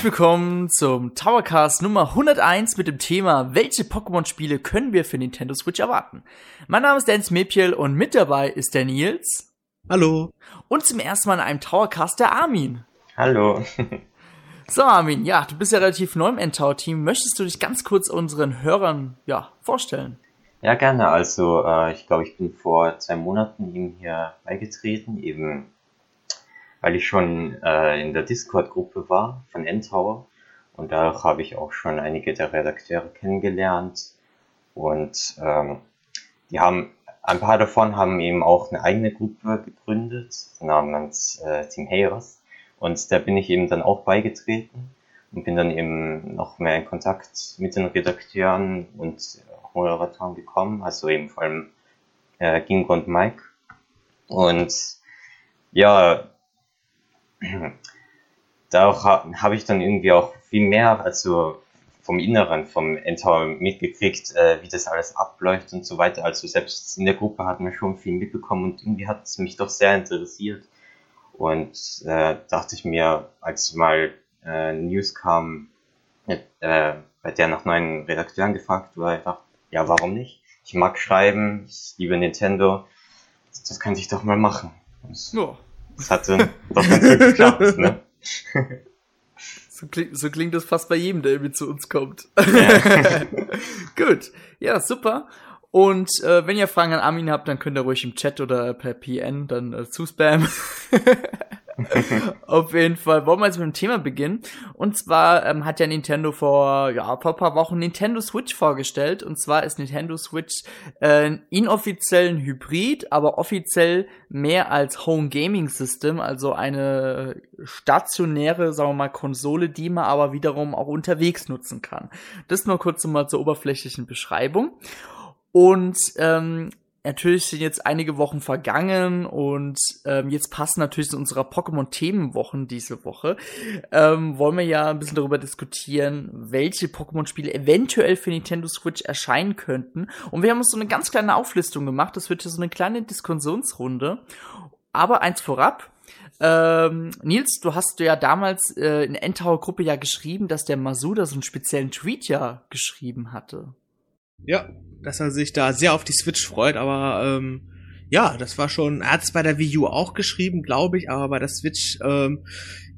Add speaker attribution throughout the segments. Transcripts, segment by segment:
Speaker 1: Herzlich willkommen zum Towercast Nummer 101 mit dem Thema Welche Pokémon-Spiele können wir für Nintendo Switch erwarten? Mein Name ist Dance Mepiel und mit dabei ist der Nils.
Speaker 2: Hallo.
Speaker 1: Und zum ersten Mal in einem Towercast der Armin.
Speaker 3: Hallo.
Speaker 1: So, Armin, ja, du bist ja relativ neu im Endtower-Team. Möchtest du dich ganz kurz unseren Hörern ja, vorstellen?
Speaker 3: Ja, gerne. Also, äh, ich glaube, ich bin vor zwei Monaten eben hier beigetreten, eben weil ich schon äh, in der Discord-Gruppe war von Endtower. Und da habe ich auch schon einige der Redakteure kennengelernt. Und ähm, die haben, ein paar davon haben eben auch eine eigene Gruppe gegründet, namens äh, Team Heros. Und da bin ich eben dann auch beigetreten und bin dann eben noch mehr in Kontakt mit den Redakteuren und Moderatoren gekommen, also eben vor allem äh, Gingo und Mike. Und ja, da habe ich dann irgendwie auch viel mehr, also vom Inneren, vom Endtower mitgekriegt, äh, wie das alles abläuft und so weiter. Also selbst in der Gruppe hat man schon viel mitbekommen und irgendwie hat es mich doch sehr interessiert. Und äh, dachte ich mir, als mal äh, News kam, äh, bei der nach neuen Redakteuren gefragt wurde, einfach, ja, warum nicht? Ich mag schreiben, ich liebe Nintendo, das könnte ich doch mal machen. Das, ja. Das hatte doch ganz gut geklappt, ne?
Speaker 1: So, kling, so klingt das fast bei jedem, der irgendwie zu uns kommt. Ja. Gut, ja, super. Und äh, wenn ihr Fragen an Armin habt, dann könnt ihr ruhig im Chat oder per PN dann äh, zuspammen. Auf jeden Fall wollen wir jetzt mit dem Thema beginnen. Und zwar ähm, hat ja Nintendo vor, ja, vor paar Wochen Nintendo Switch vorgestellt. Und zwar ist Nintendo Switch äh, inoffiziell ein Hybrid, aber offiziell mehr als Home Gaming System, also eine stationäre, sagen wir mal, Konsole, die man aber wiederum auch unterwegs nutzen kann. Das nur kurz mal zur oberflächlichen Beschreibung. Und ähm, natürlich sind jetzt einige Wochen vergangen und ähm, jetzt passen natürlich zu unserer Pokémon-Themenwochen diese Woche. Ähm, wollen wir ja ein bisschen darüber diskutieren, welche Pokémon-Spiele eventuell für Nintendo Switch erscheinen könnten. Und wir haben uns so eine ganz kleine Auflistung gemacht. Das wird ja so eine kleine Diskussionsrunde. Aber eins vorab. Ähm, Nils, du hast ja damals äh, in der Endtower-Gruppe ja geschrieben, dass der Masuda so einen speziellen Tweet ja geschrieben hatte.
Speaker 2: Ja, dass er sich da sehr auf die Switch freut, aber ähm, ja, das war schon, er hat es bei der Wii U auch geschrieben, glaube ich, aber bei der Switch ähm,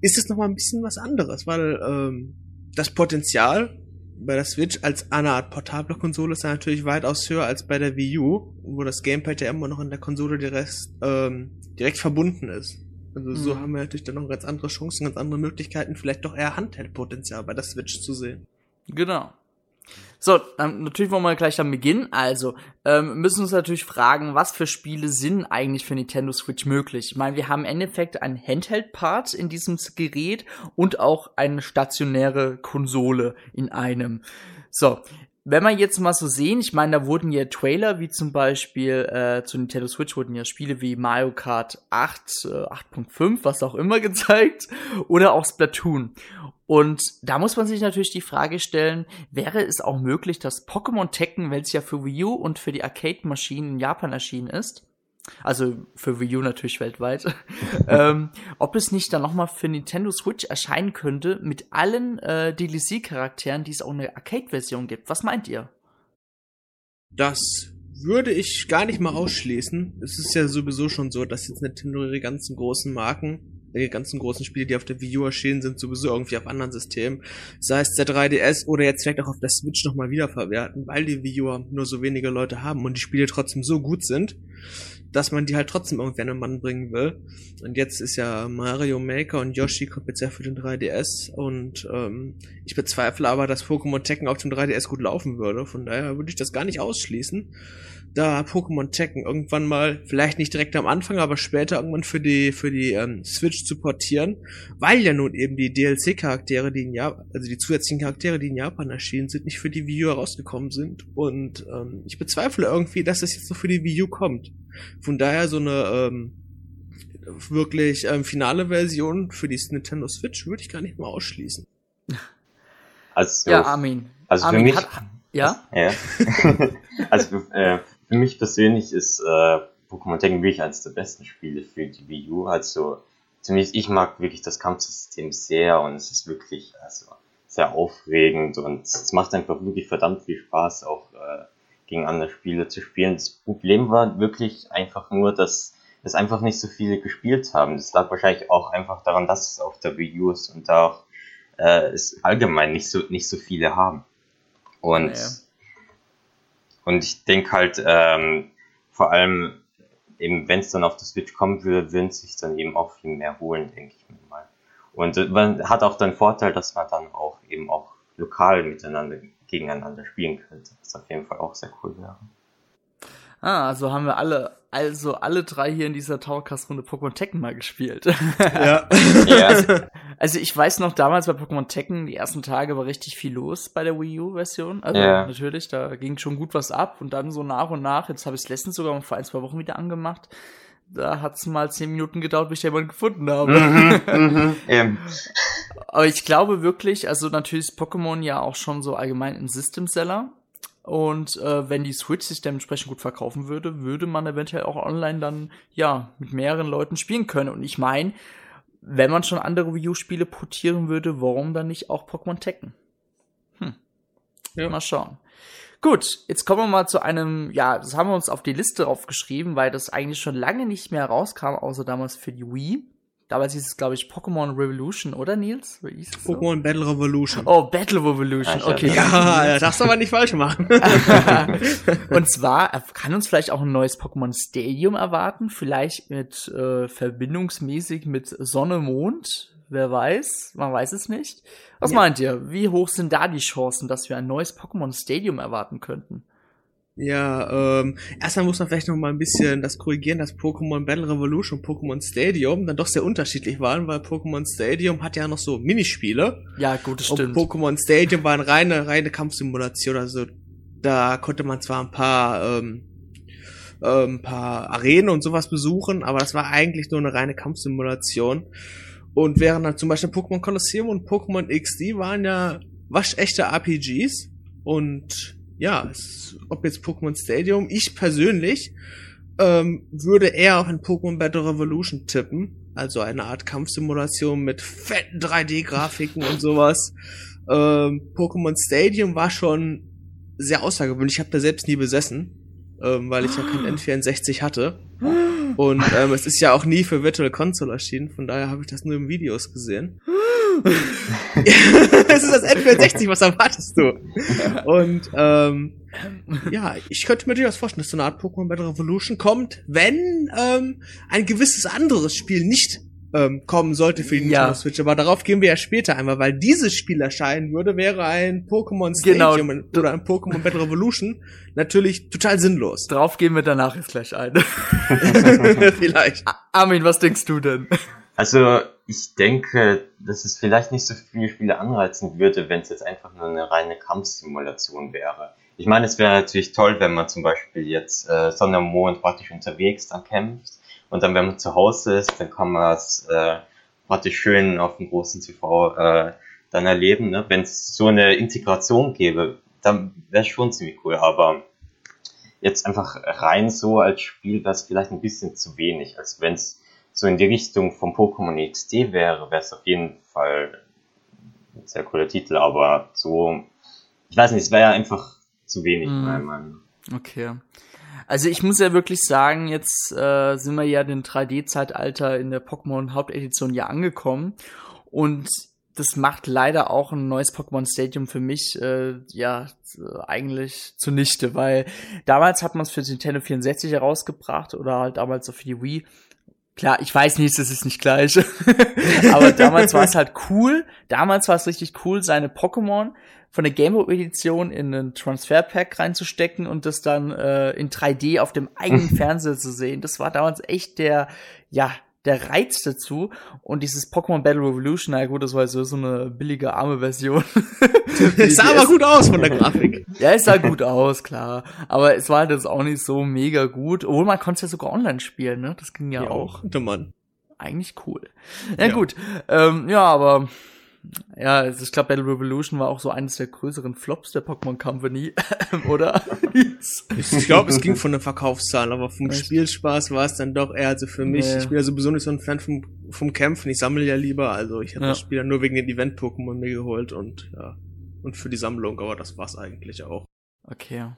Speaker 2: ist es nochmal ein bisschen was anderes, weil ähm, das Potenzial bei der Switch als eine Art portable Konsole ist ja natürlich weitaus höher als bei der Wii U, wo das Gamepad ja immer noch in der Konsole direkt, ähm, direkt verbunden ist. Also mhm. so haben wir natürlich dann noch ganz andere Chancen, ganz andere Möglichkeiten, vielleicht doch eher Handheld-Potenzial bei der Switch zu sehen.
Speaker 1: Genau. So, ähm, natürlich wollen wir gleich dann beginnen. Also, ähm, müssen uns natürlich fragen, was für Spiele sind eigentlich für Nintendo Switch möglich? Ich meine, wir haben im Endeffekt einen Handheld-Part in diesem Gerät und auch eine stationäre Konsole in einem. So, wenn wir jetzt mal so sehen, ich meine, da wurden ja Trailer, wie zum Beispiel äh, zu Nintendo Switch wurden ja Spiele wie Mario Kart 8, äh, 8.5, was auch immer gezeigt, oder auch Splatoon. Und da muss man sich natürlich die Frage stellen, wäre es auch möglich, dass Pokémon Tekken, welches ja für Wii U und für die Arcade-Maschinen in Japan erschienen ist, also für Wii U natürlich weltweit, ähm, ob es nicht dann nochmal für Nintendo Switch erscheinen könnte mit allen äh, DLC-Charakteren, die es auch in der Arcade-Version gibt. Was meint ihr?
Speaker 2: Das würde ich gar nicht mal ausschließen. Es ist ja sowieso schon so, dass jetzt Nintendo ihre ganzen großen Marken die ganzen großen Spiele, die auf der Wii U erschienen sind, sowieso irgendwie auf anderen Systemen, sei es der 3DS oder jetzt vielleicht auch auf der Switch nochmal wiederverwerten, weil die Wii U nur so wenige Leute haben und die Spiele trotzdem so gut sind, dass man die halt trotzdem irgendwann einen Mann bringen will. Und jetzt ist ja Mario Maker und Yoshi kommt jetzt ja für den 3DS und ähm, ich bezweifle aber, dass Pokémon Tekken auf dem 3DS gut laufen würde. Von daher würde ich das gar nicht ausschließen da Pokémon Tekken irgendwann mal, vielleicht nicht direkt am Anfang, aber später irgendwann für die für die ähm, Switch zu portieren, weil ja nun eben die DLC-Charaktere, die in Japan, also die zusätzlichen Charaktere, die in Japan erschienen sind, nicht für die Wii U herausgekommen sind. Und ähm, ich bezweifle irgendwie, dass das jetzt noch für die Wii U kommt. Von daher so eine ähm, wirklich ähm, finale Version für die Nintendo Switch würde ich gar nicht mal ausschließen.
Speaker 1: Also, ja, Armin.
Speaker 3: Also
Speaker 1: Armin
Speaker 3: für mich.
Speaker 1: Hat, ja?
Speaker 3: ja. also äh, für mich persönlich ist äh, Pokémon Tekken wirklich eines der besten Spiele für die Wii U. Also zumindest ich mag wirklich das Kampfsystem sehr und es ist wirklich also sehr aufregend und es macht einfach wirklich verdammt viel Spaß, auch äh, gegen andere Spieler zu spielen. Das Problem war wirklich einfach nur, dass es einfach nicht so viele gespielt haben. Das lag wahrscheinlich auch einfach daran, dass es auf der Wii U ist und da auch äh, es allgemein nicht so nicht so viele haben. Und ja. Und ich denke halt ähm, vor allem eben, wenn es dann auf der Switch kommen würde, würden sich dann eben auch viel mehr holen, denke ich mal. Und äh, man hat auch den Vorteil, dass man dann auch eben auch lokal miteinander gegeneinander spielen könnte, was auf jeden Fall auch sehr cool wäre.
Speaker 1: Ah, also haben wir alle, also alle drei hier in dieser Towercast-Runde Pokémon Tekken mal gespielt.
Speaker 2: Ja.
Speaker 1: ja. Also, also, ich weiß noch, damals bei Pokémon Tekken, die ersten Tage war richtig viel los bei der Wii U-Version. Also ja. natürlich, da ging schon gut was ab und dann so nach und nach, jetzt habe ich es letztens sogar vor ein, zwei Wochen wieder angemacht. Da hat es mal zehn Minuten gedauert, bis ich jemanden gefunden habe. Mhm, mhm, Aber ich glaube wirklich, also natürlich ist Pokémon ja auch schon so allgemein ein System-Seller. Und äh, wenn die Switch sich dementsprechend gut verkaufen würde, würde man eventuell auch online dann ja mit mehreren Leuten spielen können. Und ich meine, wenn man schon andere Wii U-Spiele portieren würde, warum dann nicht auch Pokémon Tekken? Hm. Ja. Mal schauen. Gut, jetzt kommen wir mal zu einem, ja, das haben wir uns auf die Liste aufgeschrieben, weil das eigentlich schon lange nicht mehr rauskam, außer damals für die Wii. Damals hieß es, glaube ich, Pokémon Revolution, oder Nils?
Speaker 2: Pokémon so? Battle Revolution.
Speaker 1: Oh, Battle Revolution, okay.
Speaker 2: Ja, das darfst du aber nicht falsch machen.
Speaker 1: Und zwar äh, kann uns vielleicht auch ein neues Pokémon Stadium erwarten, vielleicht mit äh, verbindungsmäßig mit Sonne, Mond, wer weiß, man weiß es nicht. Was ja. meint ihr? Wie hoch sind da die Chancen, dass wir ein neues Pokémon Stadium erwarten könnten?
Speaker 2: Ja, ähm, erstmal muss man vielleicht noch mal ein bisschen das korrigieren, dass Pokémon Battle Revolution und Pokémon Stadium dann doch sehr unterschiedlich waren, weil Pokémon Stadium hat ja noch so Minispiele.
Speaker 1: Ja, gut, das stimmt.
Speaker 2: Und Pokémon Stadium war eine reine, reine Kampfsimulation, also da konnte man zwar ein paar, ähm, äh, ein paar Arenen und sowas besuchen, aber das war eigentlich nur eine reine Kampfsimulation. Und während dann zum Beispiel Pokémon Colosseum und Pokémon XD waren ja waschechte RPGs und ja, es, ob jetzt Pokémon Stadium, ich persönlich ähm, würde eher auf ein Pokémon Battle Revolution tippen. Also eine Art Kampfsimulation mit fetten 3D-Grafiken und sowas. Ähm, Pokémon Stadium war schon sehr außergewöhnlich. Ich habe da selbst nie besessen, ähm, weil ich ja kein N64 hatte. Und ähm, es ist ja auch nie für Virtual Console erschienen, von daher habe ich das nur in Videos gesehen. es ist das N64, was erwartest du? Und ähm, ja, ich könnte mir durchaus vorstellen, dass so eine Art Pokémon Battle Revolution kommt, wenn ähm, ein gewisses anderes Spiel nicht ähm, kommen sollte für die Nintendo ja. Switch. Aber darauf gehen wir ja später einmal, weil dieses Spiel erscheinen würde, wäre ein Pokémon genau. Stadium genau. oder ein Pokémon Battle Revolution natürlich total sinnlos.
Speaker 1: Darauf gehen wir danach jetzt gleich ein.
Speaker 2: Vielleicht.
Speaker 1: Armin, was denkst du denn?
Speaker 3: Also ich denke, dass es vielleicht nicht so viele Spiele anreizen würde, wenn es jetzt einfach nur eine reine Kampfsimulation wäre. Ich meine, es wäre natürlich toll, wenn man zum Beispiel jetzt äh, Sonne und Mond praktisch unterwegs dann kämpft und dann, wenn man zu Hause ist, dann kann man es äh, praktisch schön auf dem großen TV äh, dann erleben. Ne? Wenn es so eine Integration gäbe, dann wäre es schon ziemlich cool. Aber jetzt einfach rein so als Spiel wäre es vielleicht ein bisschen zu wenig. Also wenn es so in die Richtung vom Pokémon XD wäre, wäre es auf jeden Fall ein sehr cooler Titel, aber so, ich weiß nicht, es wäre ja einfach zu wenig, mm. meiner Meinung
Speaker 1: Okay. Also ich muss ja wirklich sagen, jetzt äh, sind wir ja den 3D-Zeitalter in der Pokémon Hauptedition ja angekommen und das macht leider auch ein neues Pokémon Stadium für mich äh, ja eigentlich zunichte, weil damals hat man es für Nintendo 64 herausgebracht oder halt damals auch für die Wii Klar, ich weiß nicht, das ist nicht gleich. Aber damals war es halt cool. Damals war es richtig cool, seine Pokémon von der Game Boy Edition in einen Transfer Pack reinzustecken und das dann äh, in 3D auf dem eigenen Fernseher zu sehen. Das war damals echt der, ja, der Reiz dazu. Und dieses Pokémon Battle Revolution, na gut, das war so, so eine billige, arme Version.
Speaker 2: es sah aber gut aus von der Grafik.
Speaker 1: Ja, es sah gut aus, klar. Aber es war halt jetzt auch nicht so mega gut. Obwohl man konnte es ja sogar online spielen, ne? Das ging ja, ja auch.
Speaker 2: Konnte man.
Speaker 1: Eigentlich cool. Ja, ja. gut. Ähm, ja, aber Ja, also ich glaube, Battle Revolution war auch so eines der größeren Flops der Pokémon Company, oder?
Speaker 2: ich glaube, es ging von den Verkaufszahlen, aber vom Echt? Spielspaß war es dann doch eher, also für mich, nee. ich bin ja sowieso nicht so ein Fan vom, vom Kämpfen, ich sammle ja lieber, also ich habe ja. das Spiel dann nur wegen den Event-Pokémon mir geholt und ja, und für die Sammlung, aber das war's eigentlich auch.
Speaker 1: Okay.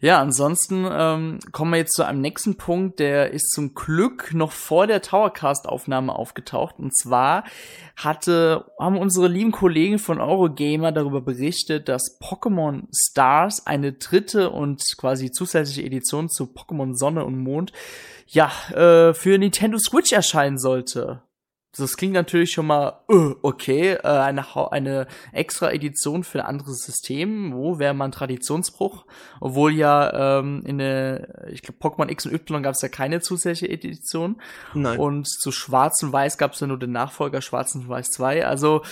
Speaker 1: Ja, ansonsten ähm, kommen wir jetzt zu einem nächsten Punkt, der ist zum Glück noch vor der Towercast-Aufnahme aufgetaucht. Und zwar hatte, haben unsere lieben Kollegen von Eurogamer darüber berichtet, dass Pokémon Stars eine dritte und quasi zusätzliche Edition zu Pokémon Sonne und Mond ja äh, für Nintendo Switch erscheinen sollte. Das klingt natürlich schon mal uh, okay, äh, eine, eine extra Edition für ein anderes System. Wo wäre mal ein Traditionsbruch? Obwohl ja ähm, in der, ich glaube, Pokémon X und Y gab es ja keine zusätzliche Edition. Nein. Und zu Schwarz und Weiß gab es ja nur den Nachfolger Schwarz und Weiß 2. Also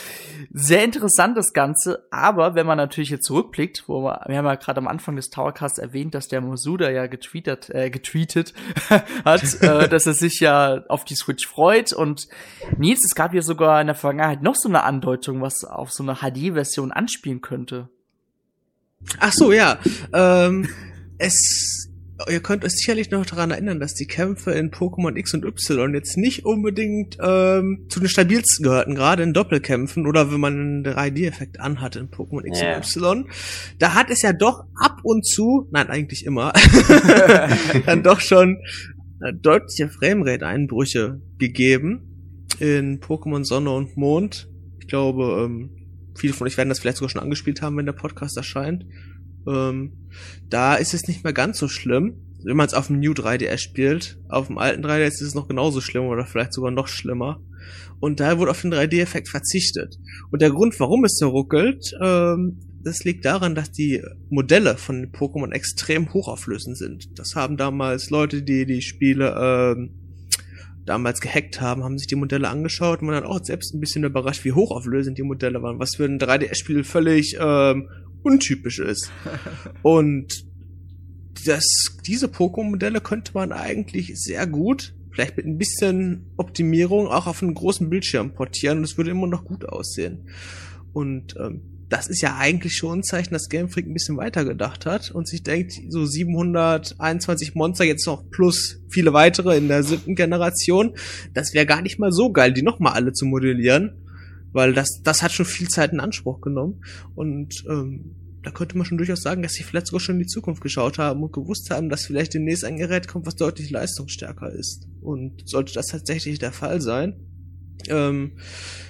Speaker 1: sehr interessant das Ganze. Aber wenn man natürlich jetzt zurückblickt, wo wir, wir haben ja gerade am Anfang des Towercasts erwähnt, dass der Mosuda ja getweetet, äh, getweetet hat, äh, dass er sich ja auf die Switch freut und Nils, es gab ja sogar in der Vergangenheit noch so eine Andeutung, was auf so eine HD-Version anspielen könnte.
Speaker 2: Ach so, ja. Ähm, es, ihr könnt euch sicherlich noch daran erinnern, dass die Kämpfe in Pokémon X und Y jetzt nicht unbedingt ähm, zu den stabilsten gehörten, gerade in Doppelkämpfen oder wenn man einen 3D-Effekt anhat in Pokémon X yeah. und Y. Da hat es ja doch ab und zu, nein, eigentlich immer, dann doch schon äh, deutliche Framerate-Einbrüche gegeben in Pokémon Sonne und Mond. Ich glaube, ähm, viele von euch werden das vielleicht sogar schon angespielt haben, wenn der Podcast erscheint. Ähm, da ist es nicht mehr ganz so schlimm, wenn man es auf dem New 3DS spielt. Auf dem alten 3DS ist es noch genauso schlimm oder vielleicht sogar noch schlimmer. Und da wurde auf den 3D-Effekt verzichtet. Und der Grund, warum es so ruckelt, ähm, das liegt daran, dass die Modelle von Pokémon extrem hochauflösend sind. Das haben damals Leute, die die Spiele ähm, damals gehackt haben, haben sich die Modelle angeschaut und man dann auch selbst ein bisschen überrascht, wie hochauflösend die Modelle waren, was für ein 3DS-Spiel völlig ähm, untypisch ist. und das, diese Pokémon-Modelle könnte man eigentlich sehr gut, vielleicht mit ein bisschen Optimierung, auch auf einen großen Bildschirm portieren und es würde immer noch gut aussehen. Und ähm, das ist ja eigentlich schon ein Zeichen, dass Game Freak ein bisschen weiter gedacht hat und sich denkt, so 721 Monster jetzt noch plus viele weitere in der siebten Generation, das wäre gar nicht mal so geil, die nochmal alle zu modellieren, weil das, das hat schon viel Zeit in Anspruch genommen und ähm, da könnte man schon durchaus sagen, dass sie vielleicht sogar schon in die Zukunft geschaut haben und gewusst haben, dass vielleicht demnächst ein Gerät kommt, was deutlich leistungsstärker ist. Und sollte das tatsächlich der Fall sein, ähm,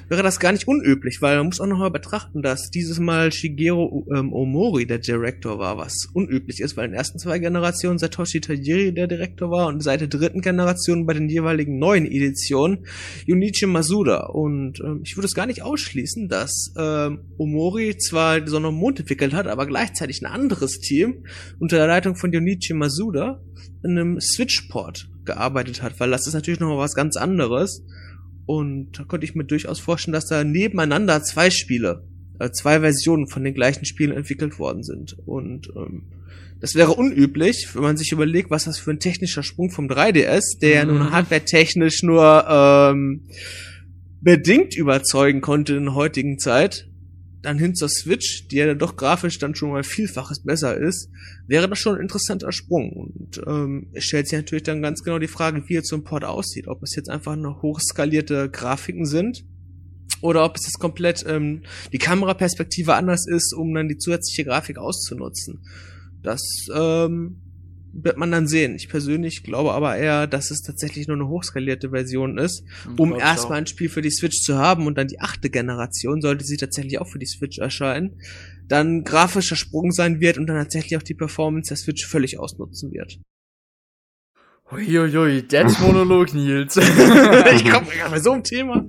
Speaker 2: wäre das gar nicht unüblich, weil man muss auch nochmal betrachten, dass dieses Mal Shigeru ähm, Omori der Direktor war, was unüblich ist, weil in den ersten zwei Generationen Satoshi Tajiri der Direktor war und seit der dritten Generation bei den jeweiligen neuen Editionen Junichi Masuda. Und ähm, ich würde es gar nicht ausschließen, dass ähm, Omori zwar die Sonne und Mond entwickelt hat, aber gleichzeitig ein anderes Team unter der Leitung von Junichi Masuda in einem Switchport gearbeitet hat, weil das ist natürlich nochmal was ganz anderes. Und da könnte ich mir durchaus vorstellen, dass da nebeneinander zwei Spiele, äh, zwei Versionen von den gleichen Spielen entwickelt worden sind. Und ähm, das wäre unüblich, wenn man sich überlegt, was das für ein technischer Sprung vom 3DS, der ja nun mhm. hardware-technisch nur ähm, bedingt überzeugen konnte in der heutigen Zeit, dann hin zur Switch, die ja doch grafisch dann schon mal vielfaches besser ist, wäre das schon ein interessanter Sprung. Und ähm, es stellt sich natürlich dann ganz genau die Frage, wie jetzt so ein Port aussieht. Ob es jetzt einfach nur hochskalierte Grafiken sind oder ob es jetzt komplett ähm, die Kameraperspektive anders ist, um dann die zusätzliche Grafik auszunutzen. Das ähm, wird man dann sehen. Ich persönlich glaube aber eher, dass es tatsächlich nur eine hochskalierte Version ist, um erstmal ein Spiel für die Switch zu haben und dann die achte Generation, sollte sie tatsächlich auch für die Switch erscheinen, dann grafischer Sprung sein wird und dann tatsächlich auch die Performance der Switch völlig ausnutzen wird.
Speaker 1: Uiuiui, that's Monolog, Nils.
Speaker 2: ich komme gerade bei so einem Thema.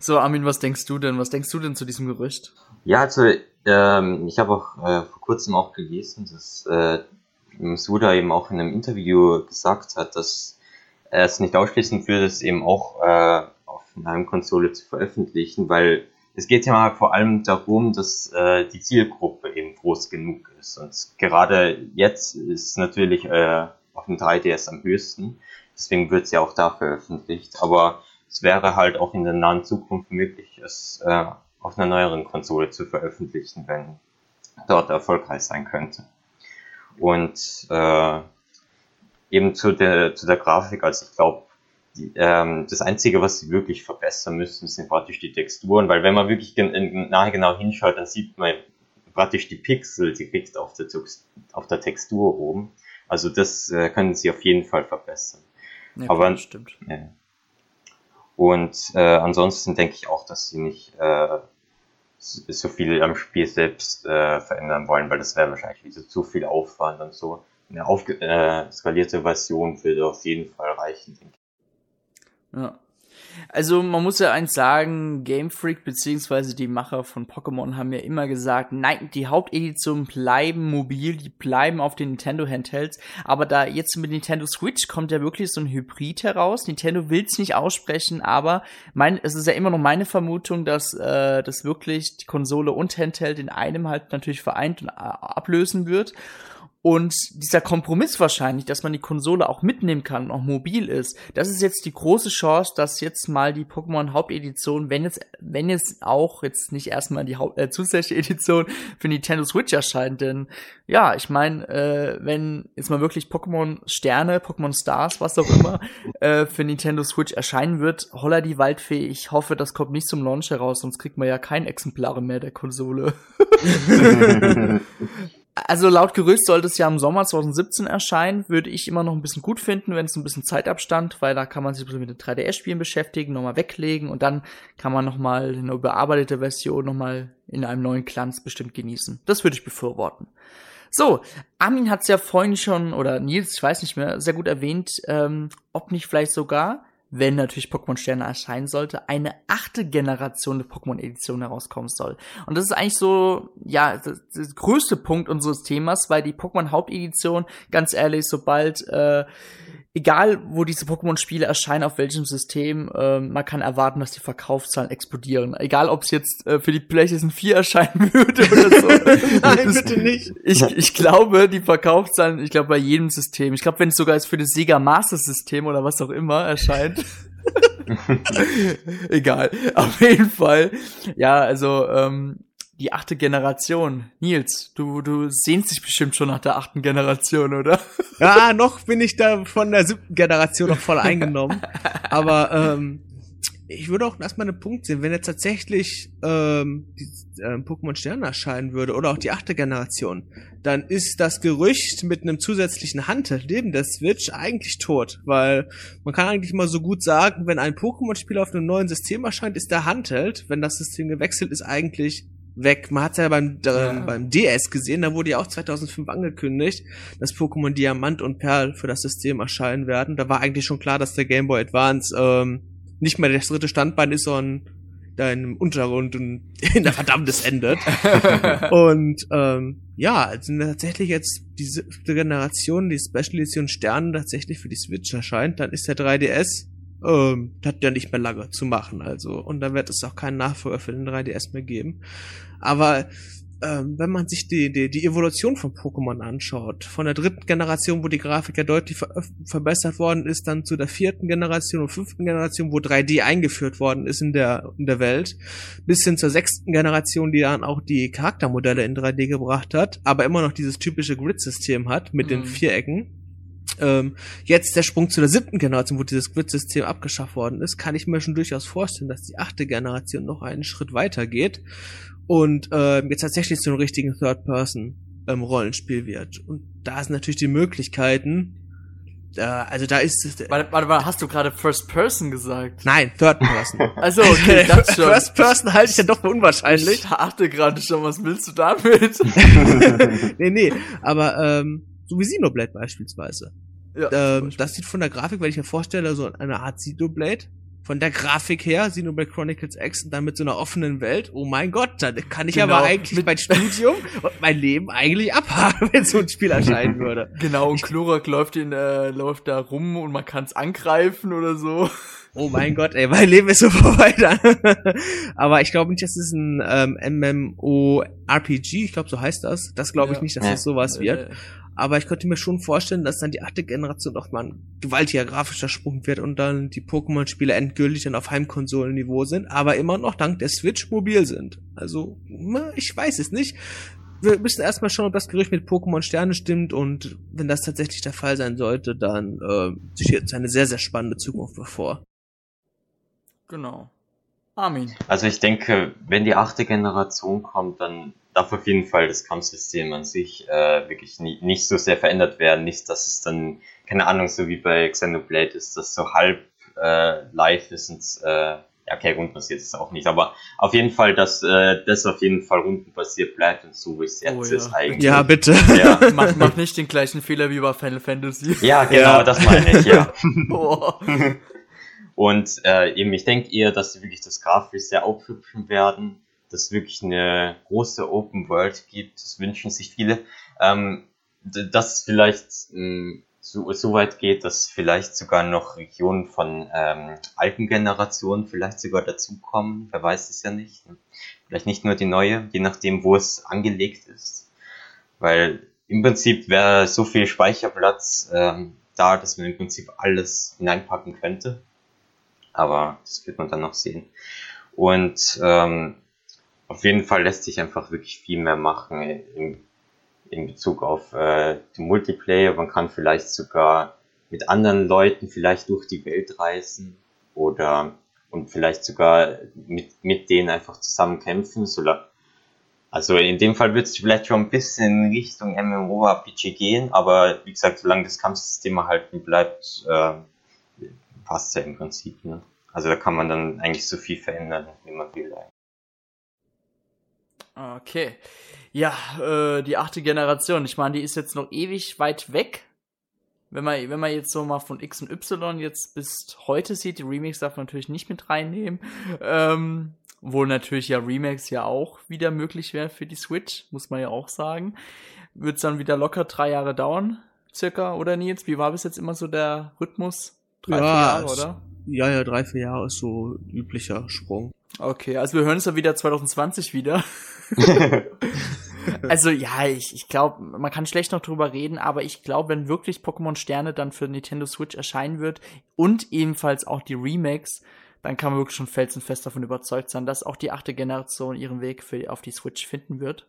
Speaker 1: So, Armin, was denkst du denn? Was denkst du denn zu diesem Gerücht?
Speaker 3: Ja, also ähm, ich habe auch äh, vor kurzem auch gelesen, dass äh, Suda eben auch in einem Interview gesagt hat, dass er es nicht ausschließen würde, es eben auch äh, auf einer Heimkonsole zu veröffentlichen, weil es geht ja vor allem darum, dass äh, die Zielgruppe eben groß genug ist. Und gerade jetzt ist natürlich äh, auf dem 3DS am höchsten. Deswegen wird es ja auch da veröffentlicht. Aber es wäre halt auch in der nahen Zukunft möglich, es äh, auf einer neueren Konsole zu veröffentlichen, wenn dort erfolgreich sein könnte. Und äh, eben zu der, zu der Grafik, also ich glaube, ähm, das Einzige, was sie wirklich verbessern müssen, sind praktisch die Texturen, weil wenn man wirklich gen nahe genau hinschaut, dann sieht man praktisch die Pixel direkt auf der, auf der Textur oben. Also das äh, können sie auf jeden Fall verbessern. Ja, Aber stimmt. Ja. Und äh, ansonsten denke ich auch, dass sie nicht äh, so viel am Spiel selbst äh, verändern wollen, weil das wäre wahrscheinlich wieder zu viel Aufwand und so. Eine aufge äh, skalierte Version würde auf jeden Fall reichen, denke
Speaker 1: ich. Ja. Also man muss ja eins sagen, Game Freak beziehungsweise die Macher von Pokémon haben ja immer gesagt, nein, die Haupteditionen bleiben mobil, die bleiben auf den Nintendo Handhelds, aber da jetzt mit Nintendo Switch kommt ja wirklich so ein Hybrid heraus. Nintendo will es nicht aussprechen, aber mein, es ist ja immer noch meine Vermutung, dass äh, das wirklich die Konsole und Handheld in einem halt natürlich vereint und äh, ablösen wird. Und dieser Kompromiss wahrscheinlich, dass man die Konsole auch mitnehmen kann und auch mobil ist, das ist jetzt die große Chance, dass jetzt mal die Pokémon Hauptedition, wenn jetzt, wenn jetzt auch jetzt nicht erstmal die Haupt, äh, zusätzliche Edition für Nintendo Switch erscheint, denn ja, ich meine, äh, wenn jetzt mal wirklich Pokémon Sterne, Pokémon Stars, was auch immer, äh, für Nintendo Switch erscheinen wird, holla die Waldfee, ich hoffe, das kommt nicht zum Launch heraus, sonst kriegt man ja kein Exemplare mehr der Konsole. Also laut Gerücht sollte es ja im Sommer 2017 erscheinen, würde ich immer noch ein bisschen gut finden, wenn es ein bisschen Zeitabstand, weil da kann man sich mit den 3DS-Spielen beschäftigen, nochmal weglegen und dann kann man nochmal eine überarbeitete Version nochmal in einem neuen Glanz bestimmt genießen. Das würde ich befürworten. So, Armin hat es ja vorhin schon, oder Nils, ich weiß nicht mehr, sehr gut erwähnt, ähm, ob nicht vielleicht sogar wenn natürlich Pokémon Sterne erscheinen sollte, eine achte Generation der Pokémon-Edition herauskommen soll. Und das ist eigentlich so, ja, das, das größte Punkt unseres Themas, weil die Pokémon-Hauptedition, ganz ehrlich, sobald äh, egal wo diese Pokémon-Spiele erscheinen, auf welchem System, äh, man kann erwarten, dass die Verkaufszahlen explodieren. Egal, ob es jetzt äh, für die PlayStation 4 erscheinen würde oder so.
Speaker 2: Nein, das, bitte nicht.
Speaker 1: Ich, ich glaube, die Verkaufszahlen, ich glaube bei jedem System. Ich glaube, wenn es sogar jetzt für das Sega Master System oder was auch immer erscheint. egal. Auf jeden Fall. Ja, also ähm, die achte Generation. Nils, du, du sehnst dich bestimmt schon nach der achten Generation, oder?
Speaker 2: Ja, noch bin ich da von der siebten Generation noch voll eingenommen. Aber ähm, ich würde auch erstmal einen Punkt sehen, wenn jetzt tatsächlich ähm, die, äh, Pokémon Sterne erscheinen würde oder auch die achte Generation, dann ist das Gerücht mit einem zusätzlichen Handheld neben der Switch eigentlich tot, weil man kann eigentlich mal so gut sagen, wenn ein Pokémon-Spiel auf einem neuen System erscheint, ist der Handheld, wenn das System gewechselt ist, eigentlich weg. Man hat ja beim, ja. beim DS gesehen, da wurde ja auch 2005 angekündigt, dass Pokémon Diamant und Perl für das System erscheinen werden. Da war eigentlich schon klar, dass der Game Boy Advance ähm, nicht mehr das dritte Standbein ist, sondern da im Untergrund und in der Verdammnis endet. und ähm, ja, also tatsächlich jetzt diese Generation, die Special Edition Sterne tatsächlich für die Switch erscheint, dann ist der 3DS ähm, hat ja nicht mehr lange zu machen, also. Und dann wird es auch keinen Nachfolger für den 3DS mehr geben. Aber ähm, wenn man sich die, die, die Evolution von Pokémon anschaut, von der dritten Generation, wo die Grafik ja deutlich ver verbessert worden ist, dann zu der vierten Generation und fünften Generation, wo 3D eingeführt worden ist in der, in der Welt, bis hin zur sechsten Generation, die dann auch die Charaktermodelle in 3D gebracht hat, aber immer noch dieses typische Grid-System hat mit mhm. den Vierecken ähm, jetzt der Sprung zu der siebten Generation, wo dieses Grid-System abgeschafft worden ist, kann ich mir schon durchaus vorstellen, dass die achte Generation noch einen Schritt weiter geht und äh, jetzt tatsächlich zu einem richtigen Third-Person-Rollenspiel ähm, wird. Und da sind natürlich die Möglichkeiten, äh, also da ist es.
Speaker 1: Warte, warte, warte, hast du gerade First Person gesagt?
Speaker 2: Nein, Third Person.
Speaker 1: also okay, das schon.
Speaker 2: First Person halte ich ja doch für unwahrscheinlich.
Speaker 1: Ich achte gerade schon, was willst du damit?
Speaker 2: nee, nee, aber ähm, so wie Xenoblade beispielsweise. Ja, ähm, das sieht von der Grafik, wenn ich mir vorstelle, so eine Art Xenoblade, von der Grafik her, Xenoblade Chronicles X, und dann mit so einer offenen Welt, oh mein Gott, dann kann ich genau, aber eigentlich mein Studium und mein Leben eigentlich abhaken, wenn so ein Spiel erscheinen würde.
Speaker 1: Genau, und Klorak läuft, in, äh, läuft da rum und man kann es angreifen oder so.
Speaker 2: Oh mein Gott, ey, mein Leben ist so vorbei dann. Aber ich glaube nicht, dass es ein ähm, MMORPG, ich glaube, so heißt das. Das glaube ich ja. nicht, dass ja. das sowas wird. Aber ich könnte mir schon vorstellen, dass dann die achte Generation auch mal ein gewaltiger grafischer Sprung wird und dann die Pokémon-Spiele endgültig dann auf Heimkonsolenniveau sind, aber immer noch dank der Switch mobil sind. Also, ich weiß es nicht. Wir müssen erstmal schauen, ob das Gerücht mit Pokémon Sterne stimmt und wenn das tatsächlich der Fall sein sollte, dann äh, steht uns eine sehr, sehr spannende Zukunft bevor.
Speaker 1: Genau. Armin.
Speaker 3: Also ich denke, wenn die achte Generation kommt, dann darf auf jeden Fall das Kampfsystem an sich äh, wirklich nie, nicht so sehr verändert werden. Nicht, dass es dann, keine Ahnung, so wie bei Xenoblade ist, dass so halb äh, live ist und äh, ja, okay, rundenbasiert ist es auch nicht, aber auf jeden Fall, dass äh, das auf jeden Fall rundenbasiert bleibt und so wie es jetzt oh, ja. ist eigentlich.
Speaker 2: Ja, bitte.
Speaker 1: Ja. mach, mach nicht den gleichen Fehler wie bei Final Fantasy.
Speaker 3: Ja, genau, ja. das meine ich, ja. oh. Und äh, eben, ich denke eher, dass sie wirklich das grafisch sehr aufhübschen werden, dass wirklich eine große Open World gibt, das wünschen sich viele. Ähm, dass es vielleicht ähm, so, so weit geht, dass vielleicht sogar noch Regionen von ähm, alten Generationen vielleicht sogar dazukommen, wer weiß es ja nicht. Vielleicht nicht nur die neue, je nachdem, wo es angelegt ist. Weil im Prinzip wäre so viel Speicherplatz ähm, da, dass man im Prinzip alles hineinpacken könnte aber das wird man dann noch sehen. Und ähm, auf jeden Fall lässt sich einfach wirklich viel mehr machen in, in Bezug auf äh, den Multiplayer. Man kann vielleicht sogar mit anderen Leuten vielleicht durch die Welt reisen oder und vielleicht sogar mit, mit denen einfach zusammen kämpfen. Also in dem Fall wird es vielleicht schon ein bisschen in Richtung MMORPG gehen, aber wie gesagt, solange das Kampfsystem erhalten bleibt, äh, passt ja im Prinzip. Ne? Also da kann man dann eigentlich so viel verändern, wie man will.
Speaker 1: Okay. Ja, äh, die achte Generation. Ich meine, die ist jetzt noch ewig weit weg. Wenn man, wenn man jetzt so mal von X und Y jetzt bis heute sieht, die Remakes darf man natürlich nicht mit reinnehmen. Ähm, wohl natürlich ja Remakes ja auch wieder möglich wäre für die Switch, muss man ja auch sagen. Wird es dann wieder locker drei Jahre dauern, circa, oder Nils? Wie war bis jetzt immer so der Rhythmus?
Speaker 2: Drei, ja, vier Jahre, oder? Ja, ja, drei, vier Jahre ist so üblicher Sprung.
Speaker 1: Okay, also wir hören es ja wieder 2020 wieder. also ja, ich, ich glaube, man kann schlecht noch drüber reden, aber ich glaube, wenn wirklich Pokémon Sterne dann für Nintendo Switch erscheinen wird und ebenfalls auch die Remakes, dann kann man wirklich schon felsenfest davon überzeugt sein, dass auch die achte Generation ihren Weg für, auf die Switch finden wird.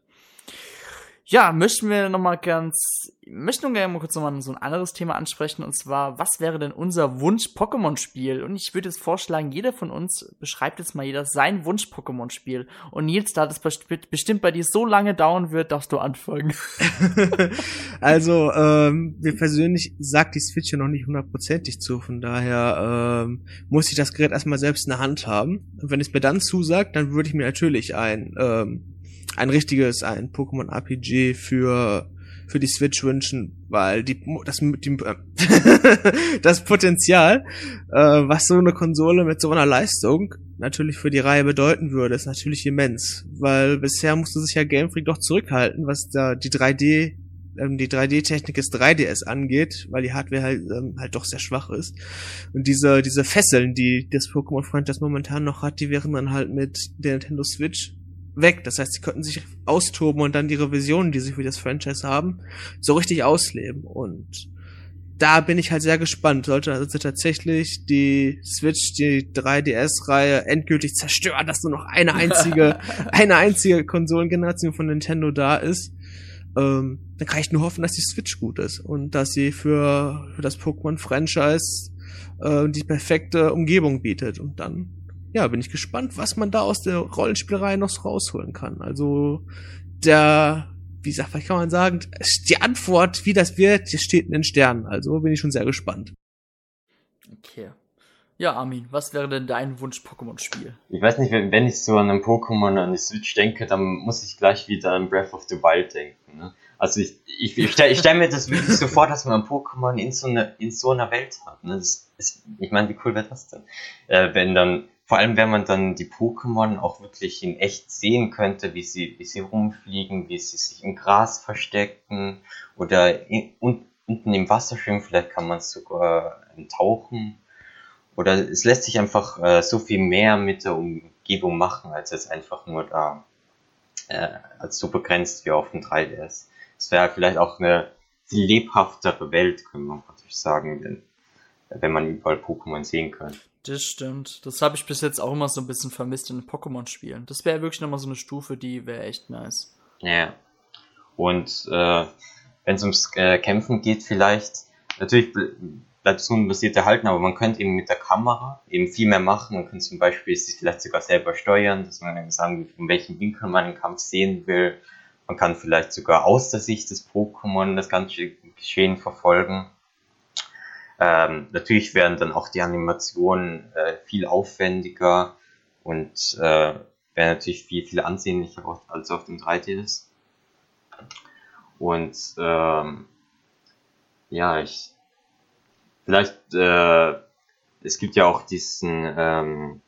Speaker 1: Ja, möchten wir nochmal ganz, möchten wir gerne mal kurz nochmal so ein anderes Thema ansprechen, und zwar, was wäre denn unser Wunsch-Pokémon-Spiel? Und ich würde jetzt vorschlagen, jeder von uns beschreibt jetzt mal jeder sein Wunsch-Pokémon-Spiel. Und Nils, da das bestimmt bei dir so lange dauern wird, darfst du anfangen.
Speaker 2: also, ähm, mir persönlich sagt die Switch ja noch nicht hundertprozentig zu, von daher ähm, muss ich das Gerät erstmal selbst in der Hand haben. Und wenn es mir dann zusagt, dann würde ich mir natürlich ein ähm, ein richtiges, ein Pokémon RPG für für die Switch wünschen, weil die das die, das Potenzial, äh, was so eine Konsole mit so einer Leistung natürlich für die Reihe bedeuten würde, ist natürlich immens, weil bisher musste sich ja Game Freak doch zurückhalten, was da die 3D ähm, die 3D-Technik des 3DS angeht, weil die Hardware halt, ähm, halt doch sehr schwach ist. Und diese, diese Fesseln, die das Pokémon-Franchise momentan noch hat, die wären dann halt mit der Nintendo Switch weg. Das heißt, sie könnten sich austoben und dann ihre Visionen, die sie für das Franchise haben, so richtig ausleben. Und da bin ich halt sehr gespannt. Sollte also tatsächlich die Switch, die 3DS-Reihe endgültig zerstören, dass nur noch eine einzige, eine einzige Konsolengeneration von Nintendo da ist, ähm, dann kann ich nur hoffen, dass die Switch gut ist und dass sie für, für das Pokémon-Franchise äh, die perfekte Umgebung bietet. Und dann ja, bin ich gespannt, was man da aus der Rollenspielerei noch rausholen kann. Also der, wie sagt, was kann man sagen, die Antwort, wie das wird, steht in den Sternen. Also bin ich schon sehr gespannt.
Speaker 1: Okay. Ja, Armin, was wäre denn dein Wunsch-Pokémon-Spiel?
Speaker 3: Ich weiß nicht, wenn ich so an ein Pokémon an die Switch denke, dann muss ich gleich wieder an Breath of the Wild denken. Ne? Also ich, ich, ich stelle stell mir das wirklich so vor, dass man ein Pokémon in so, eine, in so einer Welt hat. Ne? Das ist, ich meine, wie cool wäre das denn? Äh, wenn dann vor allem, wenn man dann die Pokémon auch wirklich in echt sehen könnte, wie sie, wie sie rumfliegen, wie sie sich im Gras verstecken oder in, un, unten im Wasser schwimmen, vielleicht kann man sogar tauchen. Oder es lässt sich einfach äh, so viel mehr mit der Umgebung machen, als jetzt einfach nur da äh, als so begrenzt wie auf dem 3DS. Es wäre vielleicht auch eine lebhaftere Welt, können wir praktisch sagen, wenn, wenn man überall Pokémon sehen kann.
Speaker 1: Das stimmt. Das habe ich bis jetzt auch immer so ein bisschen vermisst in Pokémon-Spielen. Das wäre wirklich nochmal so eine Stufe, die wäre echt nice.
Speaker 3: Ja. Und äh, wenn es ums äh, Kämpfen geht, vielleicht, natürlich bleibt es unbasiert erhalten, aber man könnte eben mit der Kamera eben viel mehr machen. Man könnte zum Beispiel sich vielleicht sogar selber steuern, dass man sagen, in welchem Winkel man den Kampf sehen will. Man kann vielleicht sogar aus der Sicht des Pokémon das ganze Geschehen verfolgen. Ähm, natürlich werden dann auch die Animationen äh, viel aufwendiger und äh, werden natürlich viel, viel ansehnlicher als auf dem 3DS. Und ähm, ja, ich vielleicht äh, es gibt ja auch diesen ähm,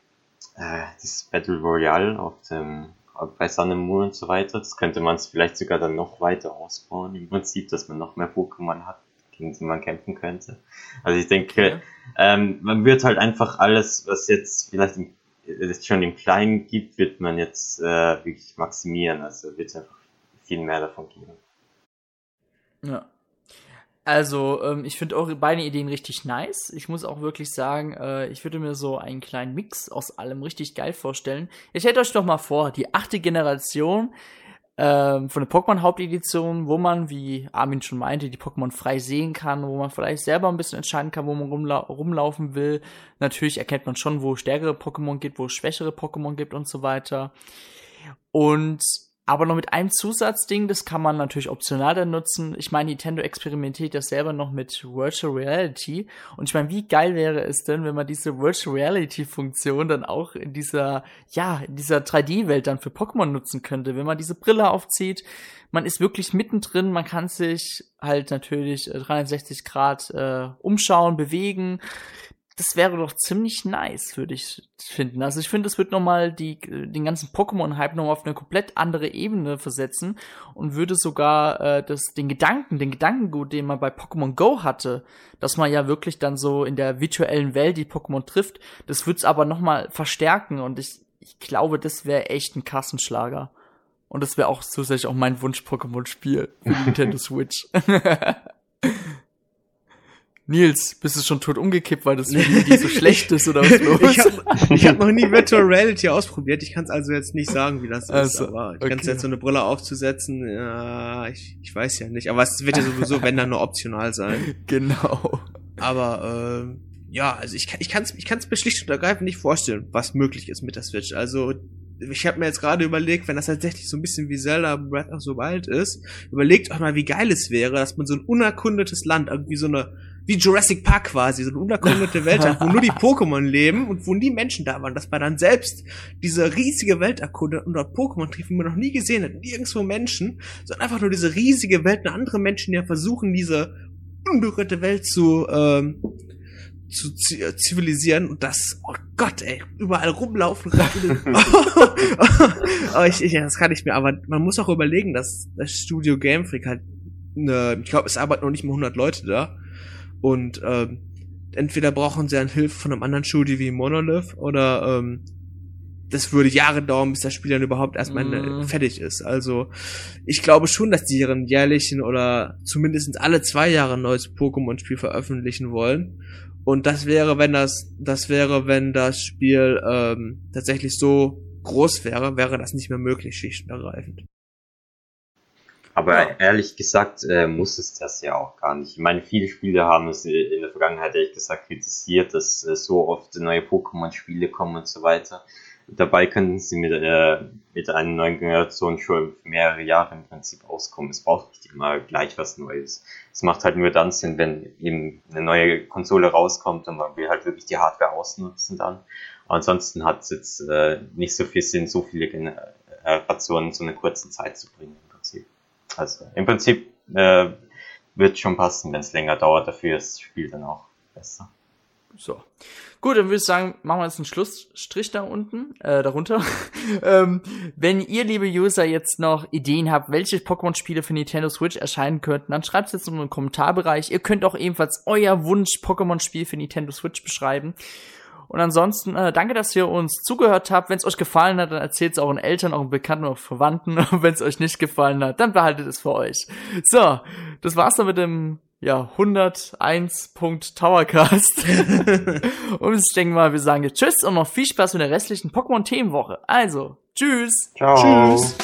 Speaker 3: äh, dieses Battle Royale auf dem bei Sun and Moon und so weiter. Das könnte man vielleicht sogar dann noch weiter ausbauen. Im Prinzip, dass man noch mehr Pokémon hat gegen die man kämpfen könnte. Also ich denke, okay. ähm, man wird halt einfach alles, was jetzt vielleicht im, jetzt schon im Kleinen gibt, wird man jetzt äh, wirklich maximieren. Also wird es einfach viel mehr davon geben.
Speaker 1: Ja. Also, ähm, ich finde eure beide Ideen richtig nice. Ich muss auch wirklich sagen, äh, ich würde mir so einen kleinen Mix aus allem richtig geil vorstellen. Ihr stellt euch doch mal vor, die achte Generation ähm, von der Pokémon-Hauptedition, wo man, wie Armin schon meinte, die Pokémon frei sehen kann, wo man vielleicht selber ein bisschen entscheiden kann, wo man rumla rumlaufen will. Natürlich erkennt man schon, wo stärkere Pokémon gibt, wo es schwächere Pokémon gibt und so weiter. Und aber noch mit einem Zusatzding, das kann man natürlich optional dann nutzen. Ich meine, Nintendo experimentiert ja selber noch mit Virtual Reality. Und ich meine, wie geil wäre es denn, wenn man diese Virtual Reality Funktion dann auch in dieser, ja, in dieser 3D-Welt dann für Pokémon nutzen könnte. Wenn man diese Brille aufzieht, man ist wirklich mittendrin, man kann sich halt natürlich 360 Grad äh, umschauen, bewegen das wäre doch ziemlich nice, würde ich finden. Also ich finde, das wird nochmal die, den ganzen Pokémon-Hype nochmal auf eine komplett andere Ebene versetzen und würde sogar äh, das, den Gedanken, den Gedankengut, den man bei Pokémon Go hatte, dass man ja wirklich dann so in der virtuellen Welt die Pokémon trifft, das würde es aber nochmal verstärken und ich, ich glaube, das wäre echt ein Kassenschlager. Und das wäre auch zusätzlich auch mein Wunsch-Pokémon-Spiel für Nintendo Switch. Nils, bist du schon tot umgekippt, weil das Video so schlecht ist oder was los?
Speaker 2: ich habe hab noch nie Virtual Reality ausprobiert. Ich kann es also jetzt nicht sagen, wie das also, ist. Aber ich okay. kann jetzt so eine Brille aufzusetzen. Ja, ich, ich weiß ja nicht. Aber es wird ja sowieso, wenn dann nur optional sein.
Speaker 1: Genau.
Speaker 2: Aber äh, ja, also ich, ich kann es ich kann's mir schlicht und ergreifend nicht vorstellen, was möglich ist mit der Switch. Also ich habe mir jetzt gerade überlegt, wenn das tatsächlich so ein bisschen wie Zelda Breath of the Wild ist, überlegt euch mal, wie geil es wäre, dass man so ein unerkundetes Land, irgendwie so eine wie Jurassic Park quasi, so eine unerkundete Welt wo nur die Pokémon leben und wo nie Menschen da waren, dass man dann selbst diese riesige Welt erkundet und dort Pokémon trifft, die man noch nie gesehen hat, nirgendwo Menschen, sondern einfach nur diese riesige Welt und andere Menschen, die ja versuchen, diese unberührte Welt zu, ähm, zu zivilisieren und das, oh Gott, ey, überall rumlaufen. aber ich, ich, das kann ich mir, aber man muss auch überlegen, dass das Studio Game Freak halt, ne, ich glaube, es arbeiten noch nicht mal 100 Leute da und ähm, entweder brauchen sie dann Hilfe von einem anderen Studio wie Monolith oder ähm, das würde Jahre dauern, bis das Spiel dann überhaupt erstmal mm. fertig ist. Also ich glaube schon, dass die ihren jährlichen oder zumindest alle zwei Jahre ein neues Pokémon-Spiel veröffentlichen wollen. Und das wäre, wenn das, das wäre, wenn das Spiel ähm, tatsächlich so groß wäre, wäre das nicht mehr möglich, schlicht und ergreifend.
Speaker 3: Aber ja. ehrlich gesagt äh, muss es das ja auch gar nicht. Ich meine, viele Spieler haben es in der Vergangenheit ehrlich gesagt kritisiert, dass äh, so oft neue Pokémon-Spiele kommen und so weiter. Dabei könnten sie mit, äh, mit einer neuen Generation schon für mehrere Jahre im Prinzip auskommen. Es braucht nicht immer gleich was Neues. Es macht halt nur dann Sinn, wenn eben eine neue Konsole rauskommt und man will halt wirklich die Hardware ausnutzen dann. Aber ansonsten hat es jetzt äh, nicht so viel Sinn, so viele Generationen zu einer kurzen Zeit zu bringen. Also im Prinzip äh, wird schon passen, wenn es länger dauert. Dafür ist das Spiel dann auch besser.
Speaker 1: So. Gut, dann würde ich sagen, machen wir jetzt einen Schlussstrich da unten, äh, darunter. ähm, wenn ihr, liebe User, jetzt noch Ideen habt, welche Pokémon-Spiele für Nintendo Switch erscheinen könnten, dann schreibt es jetzt in den Kommentarbereich. Ihr könnt auch ebenfalls euer Wunsch-Pokémon-Spiel für Nintendo Switch beschreiben. Und ansonsten, äh, danke, dass ihr uns zugehört habt. Wenn es euch gefallen hat, dann erzählt es euren Eltern, euren Bekannten, euren Verwandten. Und wenn es euch nicht gefallen hat, dann behaltet es für euch. So, das war's dann mit dem ja, 101. Towercast. und ich denke mal, wir sagen jetzt Tschüss und noch viel Spaß mit der restlichen Pokémon-Themenwoche. Also, tschüss.
Speaker 3: Ciao. Tschüss.